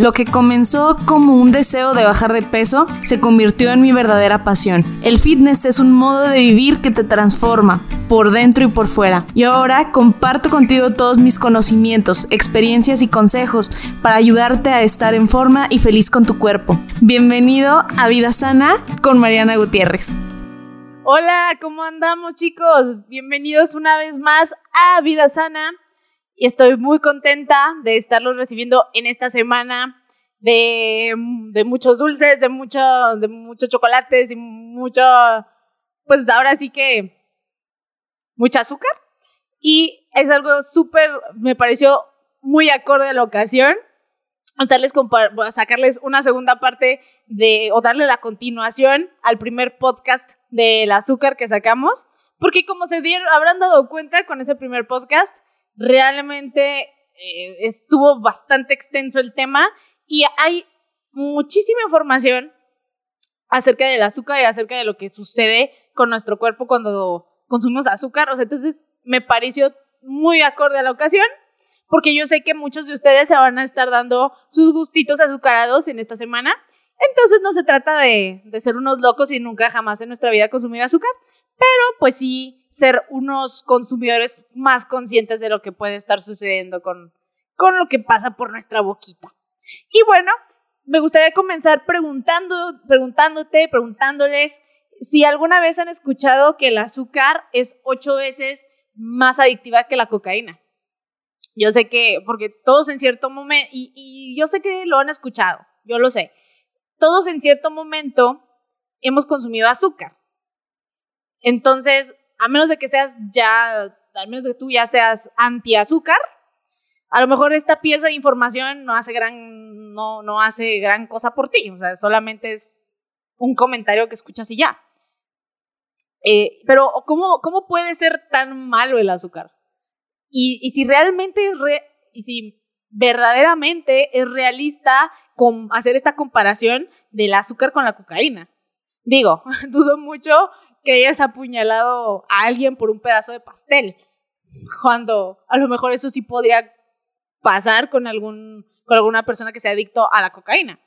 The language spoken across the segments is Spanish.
Lo que comenzó como un deseo de bajar de peso se convirtió en mi verdadera pasión. El fitness es un modo de vivir que te transforma, por dentro y por fuera. Y ahora comparto contigo todos mis conocimientos, experiencias y consejos para ayudarte a estar en forma y feliz con tu cuerpo. Bienvenido a Vida Sana con Mariana Gutiérrez. Hola, ¿cómo andamos chicos? Bienvenidos una vez más a Vida Sana y estoy muy contenta de estarlos recibiendo en esta semana de, muchos dulces, de, mucho, de muchos chocolates y mucho, pues ahora sí que mucha azúcar. Y es algo súper, me pareció muy acorde a la ocasión. Darles, sacarles una segunda parte de, o darle la continuación al primer podcast del azúcar que sacamos. Porque como se dieron, habrán dado cuenta con ese primer podcast, realmente eh, estuvo bastante extenso el tema y hay muchísima información acerca del azúcar y acerca de lo que sucede con nuestro cuerpo cuando consumimos azúcar. O sea, entonces me pareció muy acorde a la ocasión, porque yo sé que muchos de ustedes se van a estar dando sus gustitos azucarados en esta semana. Entonces no se trata de, de ser unos locos y nunca jamás en nuestra vida consumir azúcar, pero pues sí ser unos consumidores más conscientes de lo que puede estar sucediendo con, con lo que pasa por nuestra boquita. Y bueno, me gustaría comenzar preguntando, preguntándote, preguntándoles si alguna vez han escuchado que el azúcar es ocho veces más adictiva que la cocaína. Yo sé que, porque todos en cierto momento, y, y yo sé que lo han escuchado, yo lo sé, todos en cierto momento hemos consumido azúcar. Entonces, a menos de que seas ya, al menos de que tú ya seas anti azúcar, a lo mejor esta pieza de información no hace gran, no, no hace gran cosa por ti, o sea, solamente es un comentario que escuchas y ya. Eh, pero, ¿cómo, ¿cómo puede ser tan malo el azúcar? Y, y si realmente es, re, y si verdaderamente es realista con hacer esta comparación del azúcar con la cocaína. Digo, dudo mucho que hayas apuñalado a alguien por un pedazo de pastel. Cuando a lo mejor eso sí podría pasar con, algún, con alguna persona que sea adicto a la cocaína.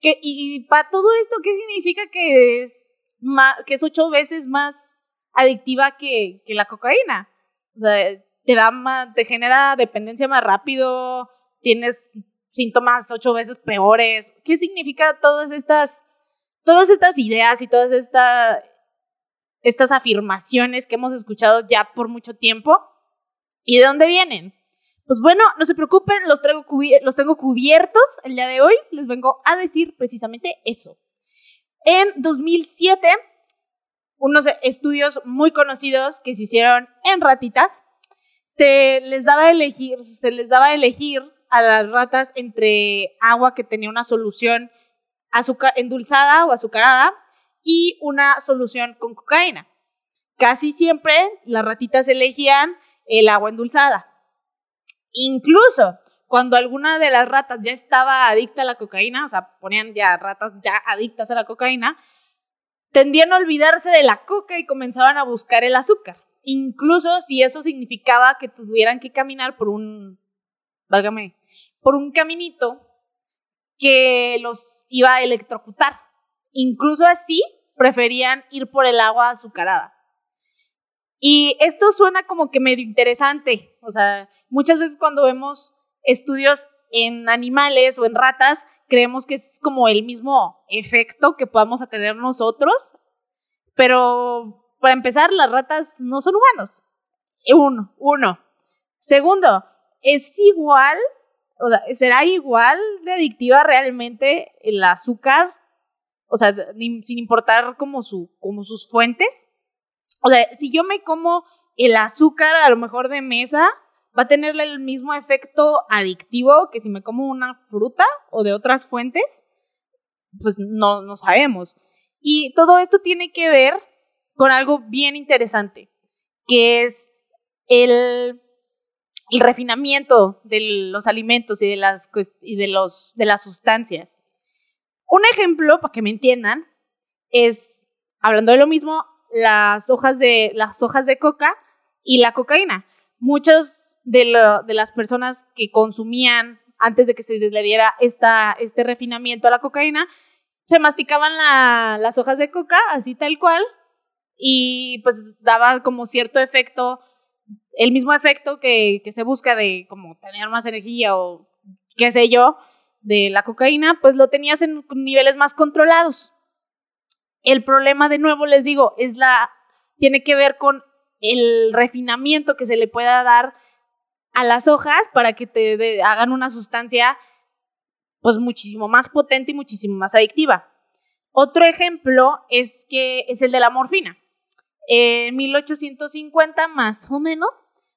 Que, y, para todo esto, ¿qué significa que es, que es ocho veces más adictiva que, que la cocaína? O sea, te, da más, te genera dependencia más rápido, tienes síntomas ocho veces peores. ¿Qué significa todas estas, todas estas ideas y todas estas estas afirmaciones que hemos escuchado ya por mucho tiempo. ¿Y de dónde vienen? Pues bueno, no se preocupen, los, traigo los tengo cubiertos el día de hoy. Les vengo a decir precisamente eso. En 2007, unos estudios muy conocidos que se hicieron en ratitas, se les daba elegir, se les daba elegir a las ratas entre agua que tenía una solución endulzada o azucarada y una solución con cocaína. Casi siempre las ratitas elegían el agua endulzada. Incluso cuando alguna de las ratas ya estaba adicta a la cocaína, o sea, ponían ya ratas ya adictas a la cocaína, tendían a olvidarse de la coca y comenzaban a buscar el azúcar. Incluso si eso significaba que tuvieran que caminar por un, válgame, por un caminito que los iba a electrocutar. Incluso así preferían ir por el agua azucarada. Y esto suena como que medio interesante. O sea, muchas veces cuando vemos estudios en animales o en ratas, creemos que es como el mismo efecto que podamos tener nosotros. Pero para empezar, las ratas no son humanos. Uno, uno. Segundo, es igual, o sea, será igual de adictiva realmente el azúcar o sea, sin importar como, su, como sus fuentes. O sea, si yo me como el azúcar a lo mejor de mesa, va a tener el mismo efecto adictivo que si me como una fruta o de otras fuentes, pues no, no sabemos. Y todo esto tiene que ver con algo bien interesante, que es el, el refinamiento de los alimentos y de las, y de los, de las sustancias. Un ejemplo, para que me entiendan, es, hablando de lo mismo, las hojas de, las hojas de coca y la cocaína. Muchas de, las personas que consumían antes de que se le diera esta, este refinamiento a la cocaína, se masticaban las hojas de coca, así tal cual, y pues daba como cierto efecto, el mismo efecto que, que se busca de como tener más energía o qué sé yo, de la cocaína, pues lo tenías en niveles más controlados. El problema, de nuevo, les digo, es la, tiene que ver con el refinamiento que se le pueda dar a las hojas para que te hagan una sustancia pues muchísimo más potente y muchísimo más adictiva. Otro ejemplo es que es el de la morfina. En 1850 más o menos,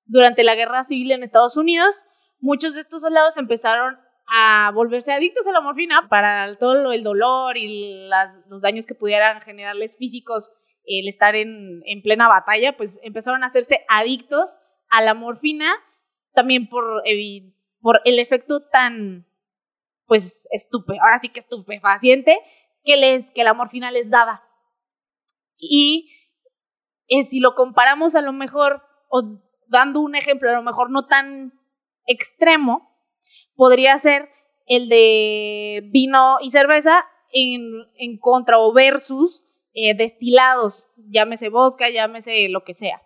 durante la guerra civil en Estados Unidos, muchos de estos soldados empezaron a volverse adictos a la morfina para todo el dolor y los daños que pudieran generarles físicos el estar en, en plena batalla, pues empezaron a hacerse adictos a la morfina, también por, el efecto tan, pues, estupe, ahora sí que estupefaciente, que, les, que la morfina les daba. Y si lo comparamos a lo mejor, o dando un ejemplo a lo mejor no tan extremo, podría ser el de vino y cerveza en, en contra o versus eh, destilados, llámese vodka, llámese lo que sea.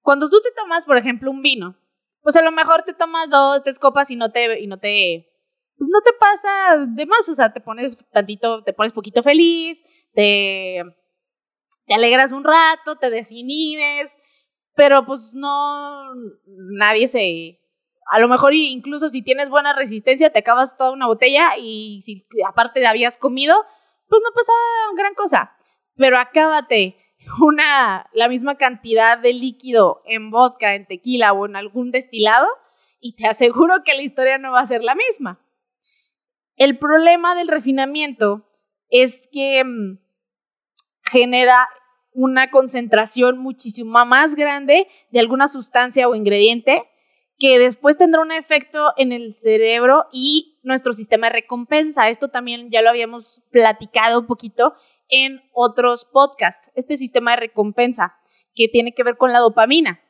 Cuando tú te tomas, por ejemplo, un vino, pues a lo mejor te tomas dos, tres copas y no te, y no te, pues no te pasa de más, o sea, te pones tantito, te pones poquito feliz, te, te alegras un rato, te desinhibes, pero pues no, nadie se, a lo mejor incluso si tienes buena resistencia te acabas toda una botella y si aparte habías comido, pues no pasa gran cosa. Pero acábate una, la misma cantidad de líquido en vodka, en tequila o en algún destilado y te aseguro que la historia no va a ser la misma. El problema del refinamiento es que mm, genera una concentración muchísimo más grande de alguna sustancia o ingrediente que después tendrá un efecto en el cerebro y nuestro sistema de recompensa. Esto también ya lo habíamos platicado un poquito en otros podcasts. Este sistema de recompensa que tiene que ver con la dopamina.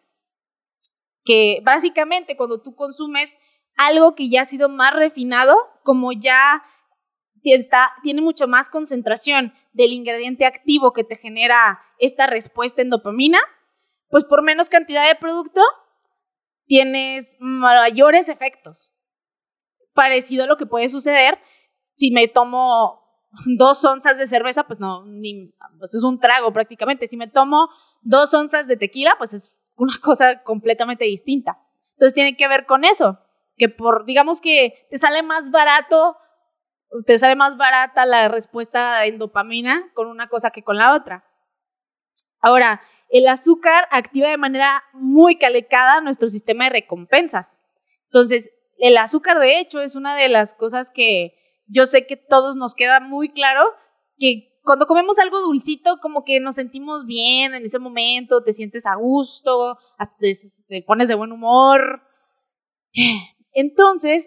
Que básicamente cuando tú consumes algo que ya ha sido más refinado, como ya tiene mucho más concentración del ingrediente activo que te genera esta respuesta en dopamina, pues por menos cantidad de producto tienes mayores efectos. Parecido a lo que puede suceder si me tomo dos onzas de cerveza, pues no, pues es un trago prácticamente. Si me tomo dos onzas de tequila, pues es una cosa completamente distinta. Entonces tiene que ver con eso, que por, digamos que te sale más barato, te sale más barata la respuesta en dopamina con una cosa que con la otra. Ahora, el azúcar activa de manera muy calecada nuestro sistema de recompensas. Entonces, el azúcar, de hecho, es una de las cosas que yo sé que todos nos queda muy claro que cuando comemos algo dulcito, como que nos sentimos bien en ese momento, te sientes a gusto, te, pones de buen humor. Entonces,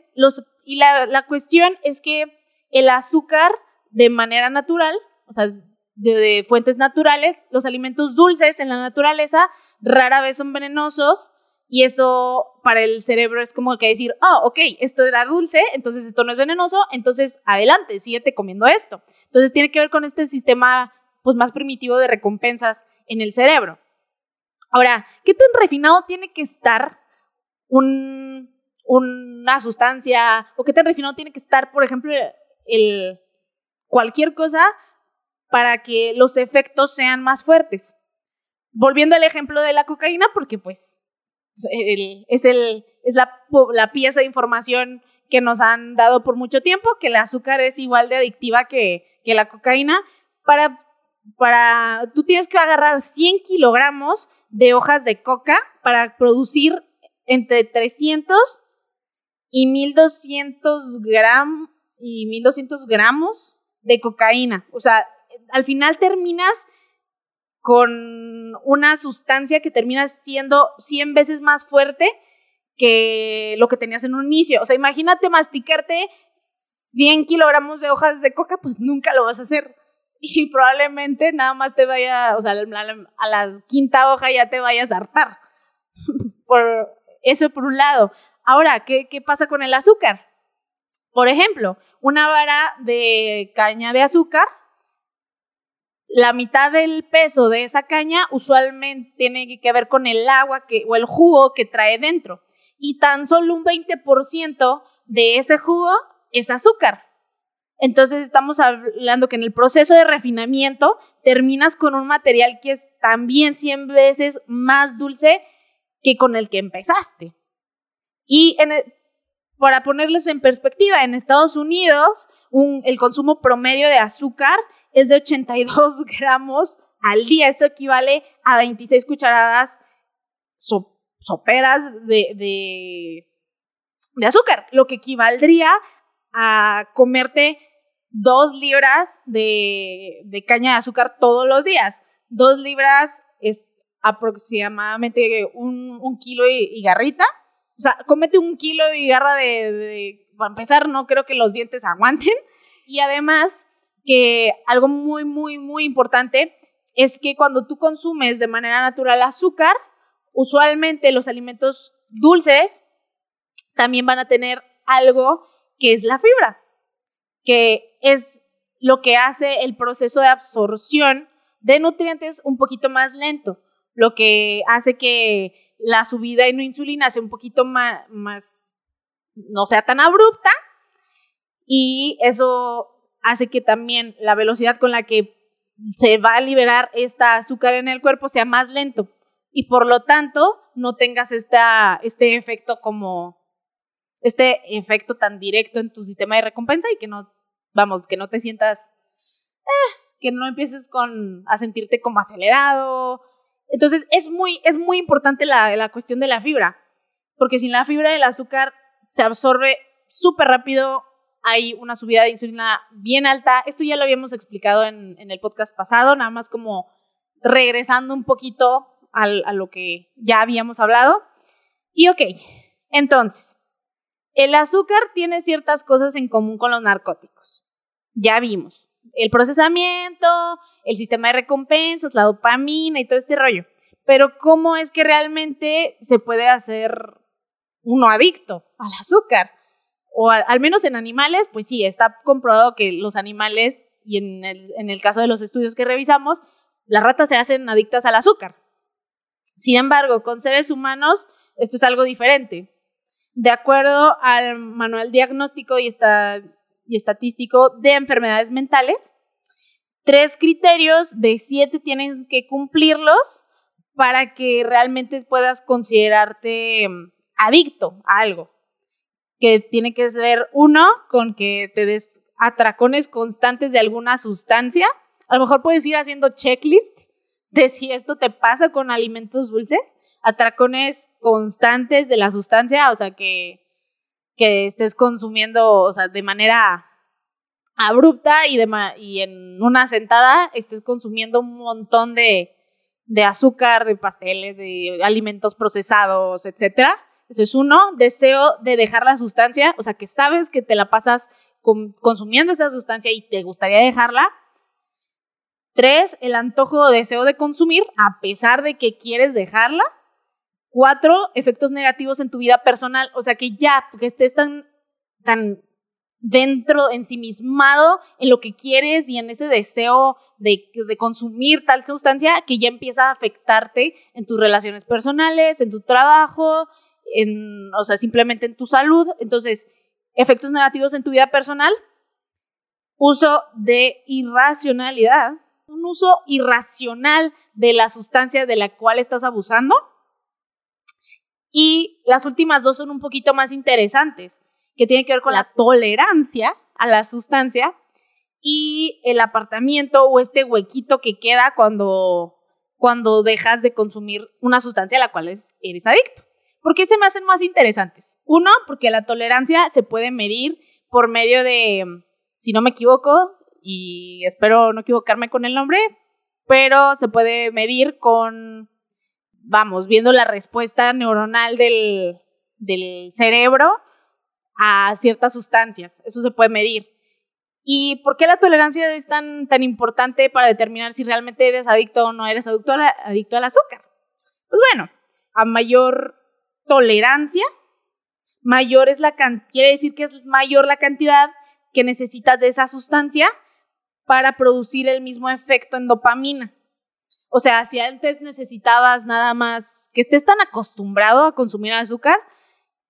y la, la cuestión es que el azúcar de manera natural, o sea, de, fuentes naturales, los alimentos dulces en la naturaleza rara vez son venenosos y eso para el cerebro es como que decir, oh, ok, esto era dulce, entonces esto no es venenoso, entonces adelante, síguete comiendo esto. Entonces tiene que ver con este sistema pues más primitivo de recompensas en el cerebro. Ahora, ¿qué tan refinado tiene que estar un, una sustancia o qué tan refinado tiene que estar, por ejemplo, el, cualquier cosa para que los efectos sean más fuertes. Volviendo al ejemplo de la cocaína, porque pues es, la, pieza de información que nos han dado por mucho tiempo, que el azúcar es igual de adictiva que, la cocaína. Para, para, tú tienes que agarrar 100 kilogramos de hojas de coca para producir entre 300 y 1200 gramos y 1200 gramos de cocaína. O sea, al final terminas con una sustancia que termina siendo 100 veces más fuerte que lo que tenías en un inicio. O sea, imagínate masticarte 100 kilogramos de hojas de coca, pues nunca lo vas a hacer. Y probablemente nada más te vaya, o sea, a la quinta hoja ya te vayas a hartar. por eso por un lado. Ahora, ¿qué, ¿qué pasa con el azúcar? Por ejemplo, una vara de caña de azúcar, la mitad del peso de esa caña usualmente tiene que ver con el agua que, o el jugo que trae dentro. Y tan solo un 20% de ese jugo es azúcar. Entonces estamos hablando que en el proceso de refinamiento terminas con un material que es también 100 veces más dulce que con el que empezaste. Y para ponerles en perspectiva, en Estados Unidos el consumo promedio de azúcar es de 82 gramos al día. Esto equivale a 26 cucharadas soperas de, de, azúcar, lo que equivaldría a comerte dos libras de, de, caña de azúcar todos los días. Dos libras es aproximadamente un, kilo y, garrita. O sea, cómete un kilo y garra de, de, para empezar, no creo que los dientes aguanten. Y además, que algo muy, muy, muy importante es que cuando tú consumes de manera natural azúcar, usualmente los alimentos dulces también van a tener algo que es la fibra, que es lo que hace el proceso de absorción de nutrientes un poquito más lento, lo que hace que la subida en insulina sea un poquito más, más no sea tan abrupta y eso hace que también la velocidad con la que se va a liberar esta azúcar en el cuerpo sea más lento y por lo tanto no tengas esta, este efecto como este efecto tan directo en tu sistema de recompensa y que no, vamos, que no te sientas, eh, que no empieces con, a sentirte como acelerado. Entonces es muy, es muy importante la, la cuestión de la fibra, porque sin la fibra el azúcar se absorbe súper rápido, hay una subida de insulina bien alta. Esto ya lo habíamos explicado en, el podcast pasado, nada más como regresando un poquito a lo que ya habíamos hablado. Y ok, entonces, el azúcar tiene ciertas cosas en común con los narcóticos. Ya vimos. El procesamiento, el sistema de recompensas, la dopamina y todo este rollo. Pero ¿cómo es que realmente se puede hacer uno adicto al azúcar? O al, menos en animales, pues sí, está comprobado que los animales, y en el, caso de los estudios que revisamos, las ratas se hacen adictas al azúcar. Sin embargo, con seres humanos, esto es algo diferente. De acuerdo al manual diagnóstico y, y estadístico de enfermedades mentales, tres criterios de siete tienen que cumplirlos para que realmente puedas considerarte mm, adicto a algo. Que tiene que ser uno, con que te des atracones constantes de alguna sustancia. A lo mejor puedes ir haciendo checklist de si esto te pasa con alimentos dulces. Atracones constantes de la sustancia, o sea, que, que estés consumiendo, o sea, de manera abrupta y, de y en una sentada estés consumiendo un montón de, de azúcar, de pasteles, de alimentos procesados, etc. Eso es uno. Deseo de dejar la sustancia, o sea, que sabes que te la pasas consumiendo esa sustancia y te gustaría dejarla. Tres, el antojo o deseo de consumir, a pesar de que quieres dejarla. Cuatro, efectos negativos en tu vida personal. O sea, que ya, porque estés tan, tan dentro, ensimismado en lo que quieres y en ese deseo de, de, consumir tal sustancia que ya empieza a afectarte en tus relaciones personales, en tu trabajo, en, o sea, simplemente en tu salud. Entonces, efectos negativos en tu vida personal, uso de irracionalidad, un uso irracional de la sustancia de la cual estás abusando y las últimas dos son un poquito más interesantes, que tienen que ver con la tolerancia a la sustancia y el apartamiento o este huequito que queda cuando, cuando dejas de consumir una sustancia a la cual eres adicto. ¿Por qué se me hacen más interesantes? Uno, porque la tolerancia se puede medir por medio de, si no me equivoco, y espero no equivocarme con el nombre, pero se puede medir con vamos, viendo la respuesta neuronal del, del cerebro a ciertas sustancias. Eso se puede medir. ¿Y por qué la tolerancia es tan, tan importante para determinar si realmente eres adicto o no eres adicto, adicto al azúcar? Pues bueno, a mayor tolerancia, mayor es la quiere decir que es mayor la cantidad que necesitas de esa sustancia para producir el mismo efecto en dopamina. O sea, si antes necesitabas nada más que estés tan acostumbrado a consumir azúcar,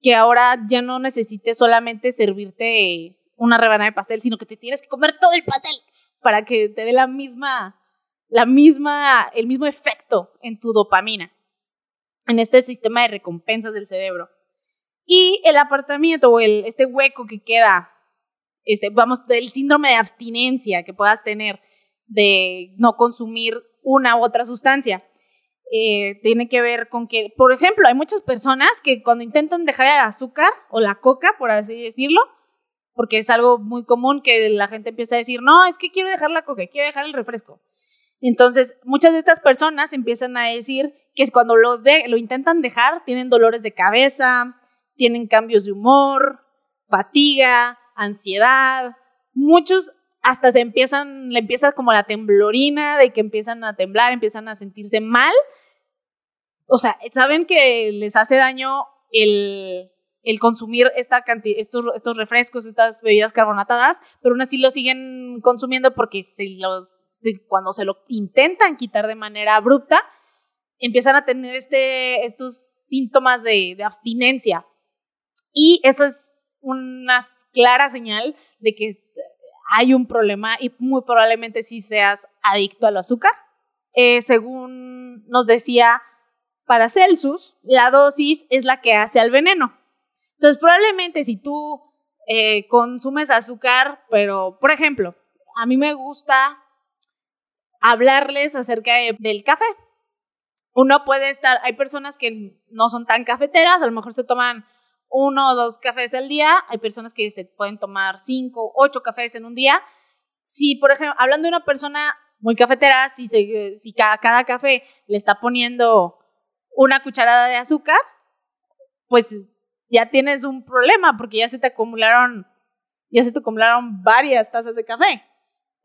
que ahora ya no necesites solamente servirte una rebanada de pastel, sino que te tienes que comer todo el pastel para que te dé la misma, la misma, el mismo efecto en tu dopamina, en este sistema de recompensas del cerebro. Y el apartamiento o este hueco que queda, este, vamos, del síndrome de abstinencia que puedas tener de no consumir una u otra sustancia. Eh, tiene que ver con que, por ejemplo, hay muchas personas que cuando intentan dejar el azúcar o la coca, por así decirlo, porque es algo muy común que la gente empieza a decir, no, es que quiero dejar la coca, quiero dejar el refresco. Entonces, muchas de estas personas empiezan a decir que cuando lo, de, intentan dejar, tienen dolores de cabeza, tienen cambios de humor, fatiga, ansiedad. Muchos hasta se empiezan, le empieza como la temblorina de que empiezan a temblar, empiezan a sentirse mal. O sea, saben que les hace daño el, consumir esta cantidad, estos, estos refrescos, estas bebidas carbonatadas, pero aún así lo siguen consumiendo porque si los, cuando se lo intentan quitar de manera abrupta, empiezan a tener este, estos síntomas de, de abstinencia. Y eso es una clara señal de que hay un problema y muy probablemente sí seas adicto al azúcar. Eh, según nos decía para Celsius, la dosis es la que hace al veneno. Entonces, probablemente si tú eh, consumes azúcar, pero, por ejemplo, a mí me gusta hablarles acerca del café. Uno puede estar, hay personas que no son tan cafeteras, a lo mejor se toman uno o dos cafés al día. Hay personas que se pueden tomar cinco, ocho cafés en un día. Si, por ejemplo, hablando de una persona muy cafetera, si, cada, cada café le está poniendo una cucharada de azúcar, pues ya tienes un problema porque ya se te acumularon, ya se te acumularon varias tazas de café.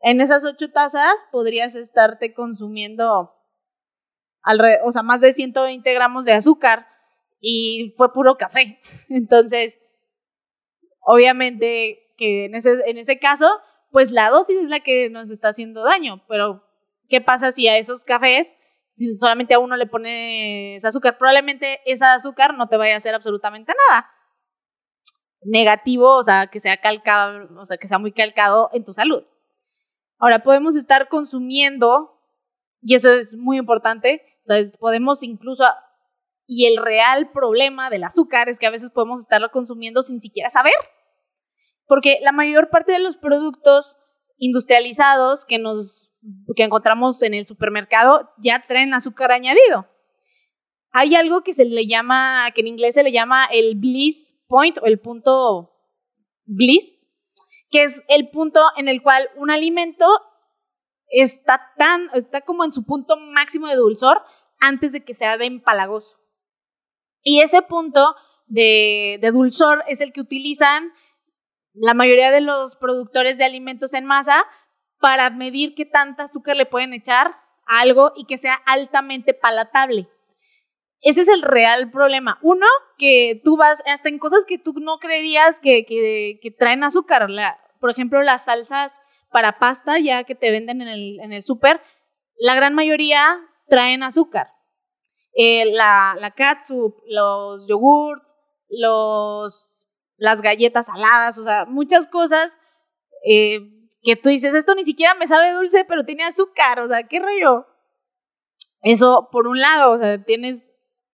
En esas ocho tazas podrías estarte consumiendo o sea, más de 120 gramos de azúcar y fue puro café. Entonces, obviamente que en ese, en ese caso, pues la dosis es la que nos está haciendo daño, pero ¿qué pasa si a esos cafés, si solamente a uno le pones azúcar? Probablemente esa azúcar no te vaya a hacer absolutamente nada negativo, o sea, que sea calcado, o sea, que sea muy calcado en tu salud. Ahora, podemos estar consumiendo, y eso es muy importante, podemos incluso y el real problema del azúcar es que a veces podemos estarlo consumiendo sin siquiera saber. Porque la mayor parte de los productos industrializados que nos que encontramos en el supermercado ya traen azúcar añadido. Hay algo que se le llama, que en inglés se le llama el bliss point o el punto bliss, que es el punto en el cual un alimento está tan, está como en su punto máximo de dulzor antes de que sea de empalagoso. Y ese punto de, dulzor es el que utilizan la mayoría de los productores de alimentos en masa para medir qué tanta azúcar le pueden echar a algo y que sea altamente palatable. Ese es el real problema. Uno, que tú vas hasta en cosas que tú no creerías que, que, traen azúcar. por ejemplo, las salsas para pasta, ya que te venden en el, en el súper, la gran mayoría traen azúcar. Eh, la, la catsup, los yogurts, los, las galletas saladas, o sea, muchas cosas eh, que tú dices, esto ni siquiera me sabe dulce, pero tiene azúcar, o sea, ¿qué rollo? Eso, por un lado, o sea, tienes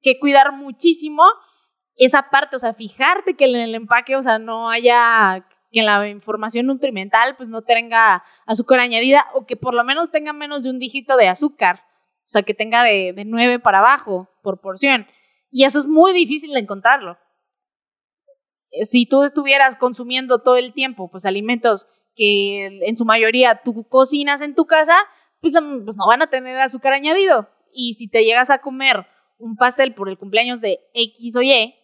que cuidar muchísimo esa parte, o sea, fijarte que en el empaque, o sea, no haya, que la información nutrimental, pues no tenga azúcar añadida o que por lo menos tenga menos de un dígito de azúcar. O sea, que tenga de, de 9 para abajo por porción. Y eso es muy difícil de encontrarlo. Eh, si tú estuvieras consumiendo todo el tiempo, pues alimentos que en su mayoría tú cocinas en tu casa, pues, pues no van a tener azúcar añadido. Y si te llegas a comer un pastel por el cumpleaños de X o Y,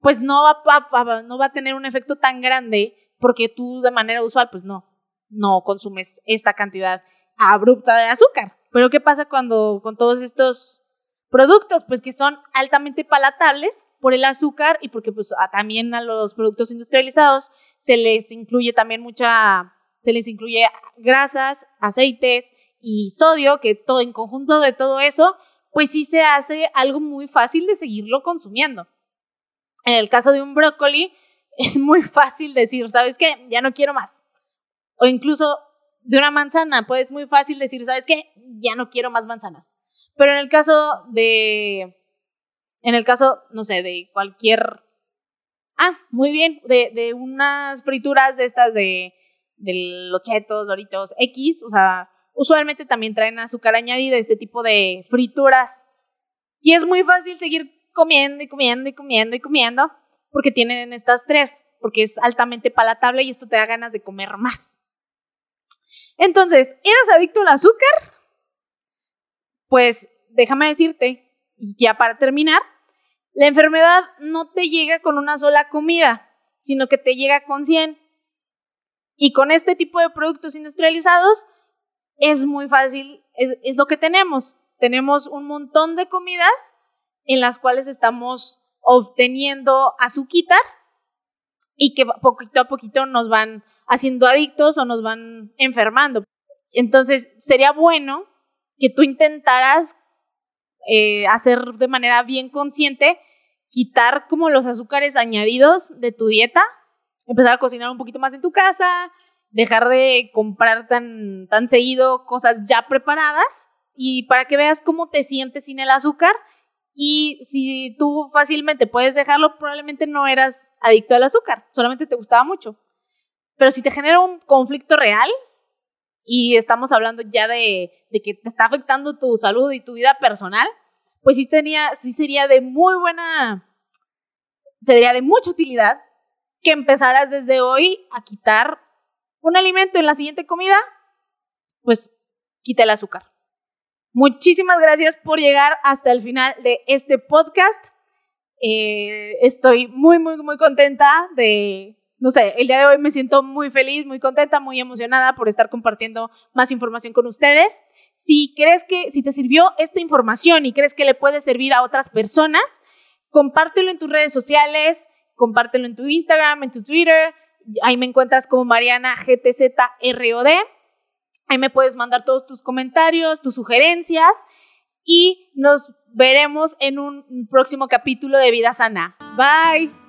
pues no va, no va a tener un efecto tan grande porque tú de manera usual, pues no, no consumes esta cantidad abrupta de azúcar. Pero ¿qué pasa cuando con todos estos productos? Pues que son altamente palatables por el azúcar y porque pues también a los productos industrializados se les incluye también mucha, se les incluye grasas, aceites y sodio, que todo en conjunto de todo eso, pues sí se hace algo muy fácil de seguirlo consumiendo. En el caso de un brócoli, es muy fácil decir, ¿sabes qué? Ya no quiero más. O incluso de una manzana, pues muy fácil decir, ¿sabes qué? Ya no quiero más manzanas. Pero en el caso de, en el caso, no sé, de cualquier, ah, muy bien, de, de unas frituras de estas de, de los chetos, doritos, X, o sea, usualmente también traen azúcar añadida, este tipo de frituras. Y es muy fácil seguir comiendo y comiendo y comiendo y comiendo porque tienen estas tres, porque es altamente palatable y esto te da ganas de comer más. Entonces, ¿eres adicto al azúcar? Pues déjame decirte, ya para terminar, la enfermedad no te llega con una sola comida, sino que te llega con 100. Y con este tipo de productos industrializados es muy fácil, es, lo que tenemos. Tenemos un montón de comidas en las cuales estamos obteniendo azúcar y que poquito a poquito nos van haciendo adictos o nos van enfermando. Entonces, sería bueno que tú intentaras eh, hacer de manera bien consciente, quitar como los azúcares añadidos de tu dieta, empezar a cocinar un poquito más en tu casa, dejar de comprar tan, tan seguido cosas ya preparadas y para que veas cómo te sientes sin el azúcar y si tú fácilmente puedes dejarlo, probablemente no eras adicto al azúcar, solamente te gustaba mucho. Pero si te genera un conflicto real y estamos hablando ya de, que te está afectando tu salud y tu vida personal, pues sí, tenía, sí sería de muy buena, sería de mucha utilidad que empezaras desde hoy a quitar un alimento en la siguiente comida, pues quita el azúcar. Muchísimas gracias por llegar hasta el final de este podcast. Eh, estoy muy, muy, muy contenta de, no sé, el día de hoy me siento muy feliz, muy contenta, muy emocionada por estar compartiendo más información con ustedes. Si crees que, si te sirvió esta información y crees que le puede servir a otras personas, compártelo en tus redes sociales, compártelo en tu Instagram, en tu Twitter. Ahí me encuentras como Mariana GTZROD. Ahí me puedes mandar todos tus comentarios, tus sugerencias y nos veremos en un próximo capítulo de Vida Sana. Bye.